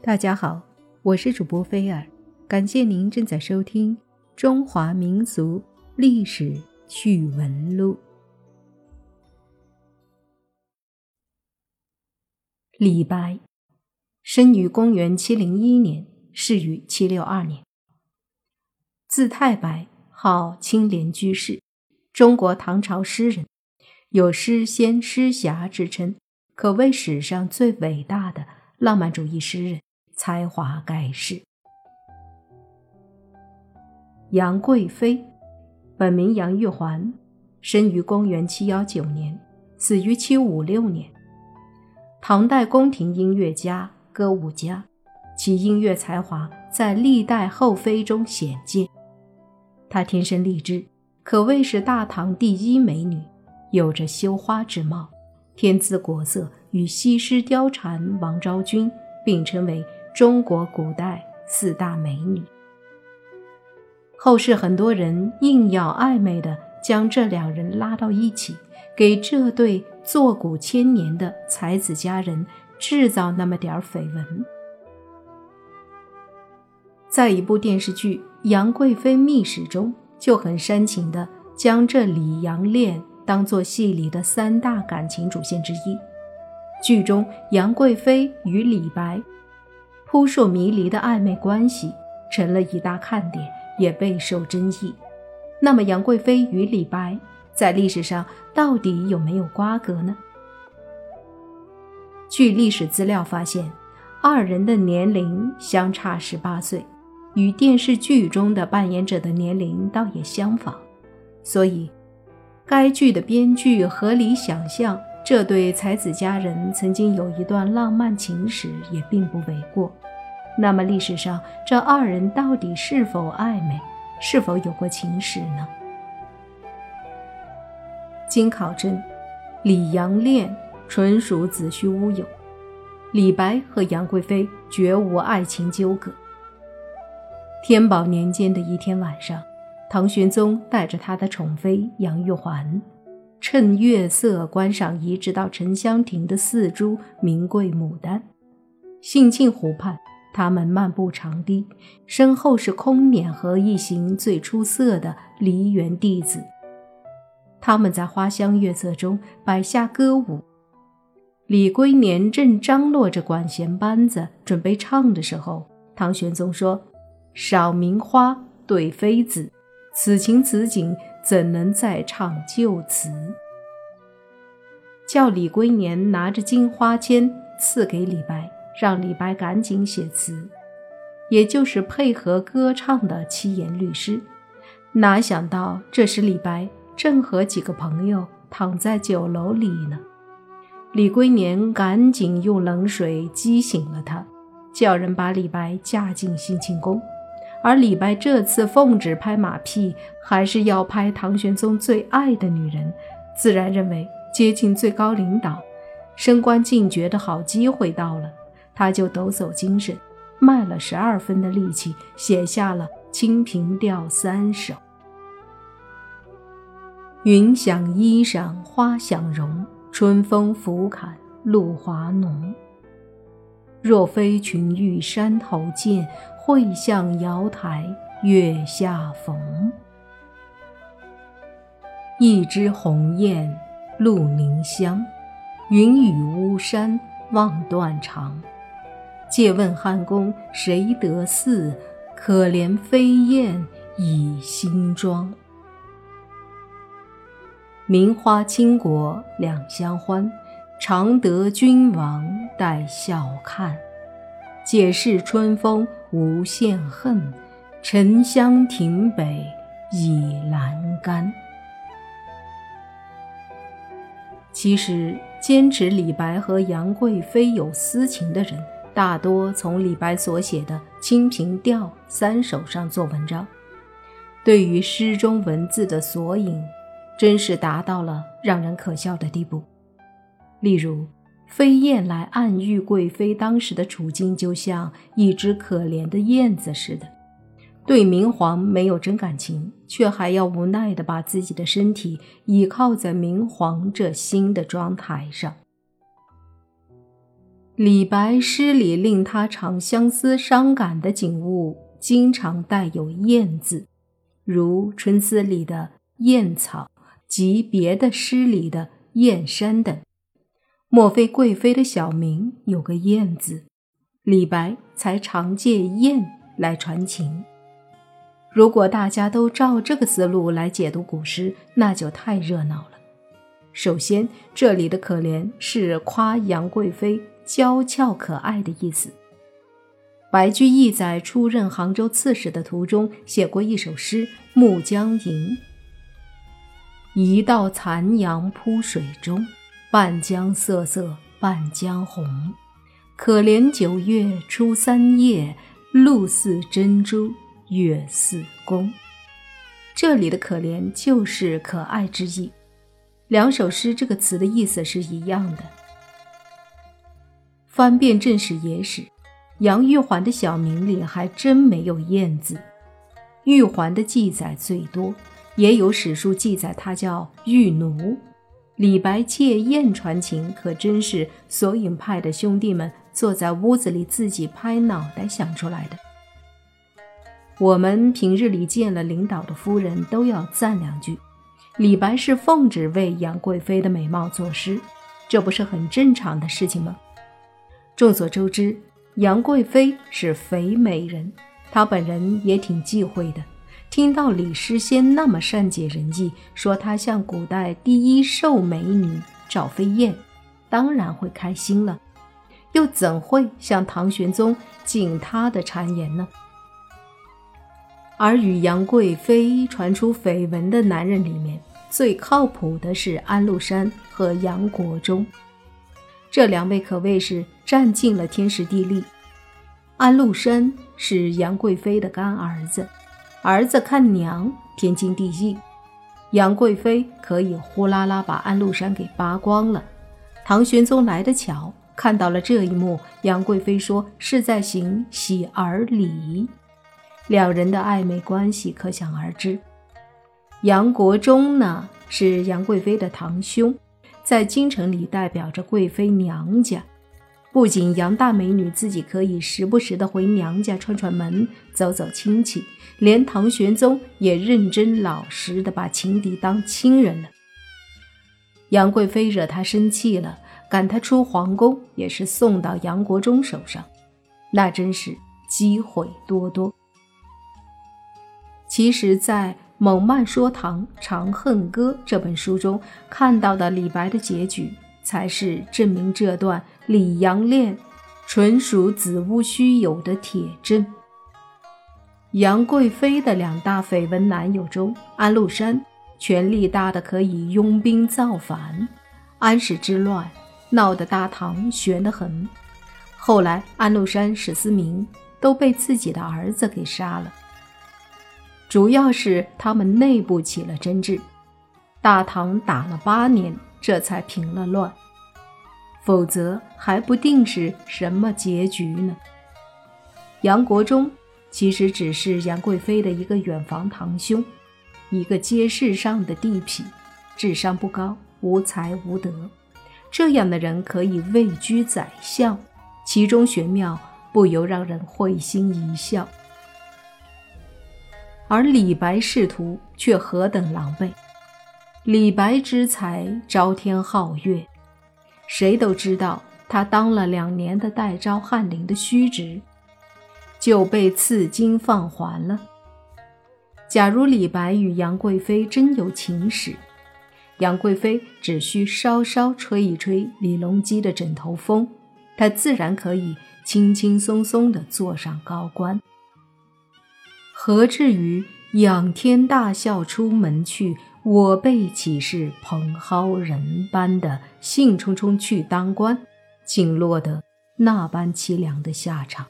大家好，我是主播菲尔，感谢您正在收听《中华民俗历史趣闻录》。李白生于公元七零一年，逝于七六二年，字太白，号青莲居士，中国唐朝诗人，有诗仙、诗侠之称，可谓史上最伟大的浪漫主义诗人。才华盖世。杨贵妃，本名杨玉环，生于公元七幺九年，死于七五六年。唐代宫廷音乐家、歌舞家，其音乐才华在历代后妃中显见。她天生丽质，可谓是大唐第一美女，有着羞花之貌，天姿国色与西施貂蝉、王昭君并称为。中国古代四大美女，后世很多人硬要暧昧的将这两人拉到一起，给这对坐古千年的才子佳人制造那么点儿绯闻。在一部电视剧《杨贵妃秘史》中，就很煽情的将这李杨恋当作戏里的三大感情主线之一。剧中杨贵妃与李白。扑朔迷离的暧昧关系成了一大看点，也备受争议。那么，杨贵妃与李白在历史上到底有没有瓜葛呢？据历史资料发现，二人的年龄相差十八岁，与电视剧中的扮演者的年龄倒也相仿，所以该剧的编剧合理想象。这对才子佳人曾经有一段浪漫情史，也并不为过。那么，历史上这二人到底是否暧昧，是否有过情史呢？经考证，李杨恋纯属子虚乌有，李白和杨贵妃绝无爱情纠葛。天宝年间的一天晚上，唐玄宗带着他的宠妃杨玉环。趁月色观赏移植到沉香亭的四株名贵牡丹，兴庆湖畔，他们漫步长堤，身后是空辇和一行最出色的梨园弟子。他们在花香月色中摆下歌舞。李龟年正张罗着管弦班子准备唱的时候，唐玄宗说：“赏名花，对妃子，此情此景。”怎能再唱旧词？叫李龟年拿着金花签赐给李白，让李白赶紧写词，也就是配合歌唱的七言律诗。哪想到这时李白正和几个朋友躺在酒楼里呢？李龟年赶紧用冷水激醒了他，叫人把李白架进兴庆宫。而李白这次奉旨拍马屁，还是要拍唐玄宗最爱的女人，自然认为接近最高领导、升官进爵的好机会到了，他就抖擞精神，卖了十二分的力气，写下了《清平调》三首：“云想衣裳花想容，春风拂槛露华浓。若非群玉山头见。”会向瑶台月下逢，一枝红艳露凝香，云雨巫山望断肠。借问汉宫谁得似？可怜飞燕倚新妆。名花倾国两相欢，常得君王带笑看。解释春风无限恨，沉香亭北倚阑干。其实，坚持李白和杨贵妃有私情的人，大多从李白所写的《清平调》三首上做文章，对于诗中文字的索引，真是达到了让人可笑的地步。例如。飞燕来暗喻贵妃当时的处境，就像一只可怜的燕子似的，对明皇没有真感情，却还要无奈地把自己的身体倚靠在明皇这新的妆台上。李白诗里令他常相思伤感的景物，经常带有“燕”字，如《春思》里的燕草及别的诗里的燕山等。莫非贵妃的小名有个“燕”字，李白才常借燕来传情？如果大家都照这个思路来解读古诗，那就太热闹了。首先，这里的可怜是夸杨贵妃。娇俏可爱的意思。白居易在出任杭州刺史的途中写过一首诗《暮江吟》：“一道残阳铺水中，半江瑟瑟半江红。可怜九月初三夜，露似珍珠月似弓。”这里的“可怜”就是可爱之意。两首诗这个词的意思是一样的。翻遍正史野史，杨玉环的小名里还真没有“燕”字。玉环的记载最多，也有史书记载她叫玉奴。李白借燕传情，可真是索引派的兄弟们坐在屋子里自己拍脑袋想出来的。我们平日里见了领导的夫人，都要赞两句。李白是奉旨为杨贵妃的美貌作诗，这不是很正常的事情吗？众所周知，杨贵妃是肥美人，她本人也挺忌讳的。听到李诗仙那么善解人意，说她像古代第一瘦美女赵飞燕，当然会开心了。又怎会向唐玄宗进她的谗言呢？而与杨贵妃传出绯闻的男人里面，最靠谱的是安禄山和杨国忠。这两位可谓是占尽了天时地利。安禄山是杨贵妃的干儿子，儿子看娘天经地义。杨贵妃可以呼啦啦把安禄山给扒光了。唐玄宗来得巧，看到了这一幕，杨贵妃说是在行喜儿礼，两人的暧昧关系可想而知。杨国忠呢，是杨贵妃的堂兄。在京城里代表着贵妃娘家，不仅杨大美女自己可以时不时的回娘家串串门、走走亲戚，连唐玄宗也认真老实的把情敌当亲人了。杨贵妃惹他生气了，赶他出皇宫，也是送到杨国忠手上，那真是机会多多。其实，在《蒙曼说唐长恨歌》这本书中看到的李白的结局，才是证明这段李杨恋纯属子乌虚有的铁证。杨贵妃的两大绯闻男友中，安禄山权力大的可以拥兵造反，安史之乱闹得大唐悬得很。后来安禄山、史思明都被自己的儿子给杀了。主要是他们内部起了争执，大唐打了八年，这才平了乱，否则还不定是什么结局呢。杨国忠其实只是杨贵妃的一个远房堂兄，一个街市上的地痞，智商不高，无才无德，这样的人可以位居宰相，其中玄妙不由让人会心一笑。而李白仕途却何等狼狈！李白之才朝天皓月，谁都知道他当了两年的代召翰林的虚职，就被赐金放还了。假如李白与杨贵妃真有情史，杨贵妃只需稍稍吹一吹李隆基的枕头风，他自然可以轻轻松松地坐上高官。何至于仰天大笑出门去，我辈岂是蓬蒿人般的兴冲冲去当官，竟落得那般凄凉的下场？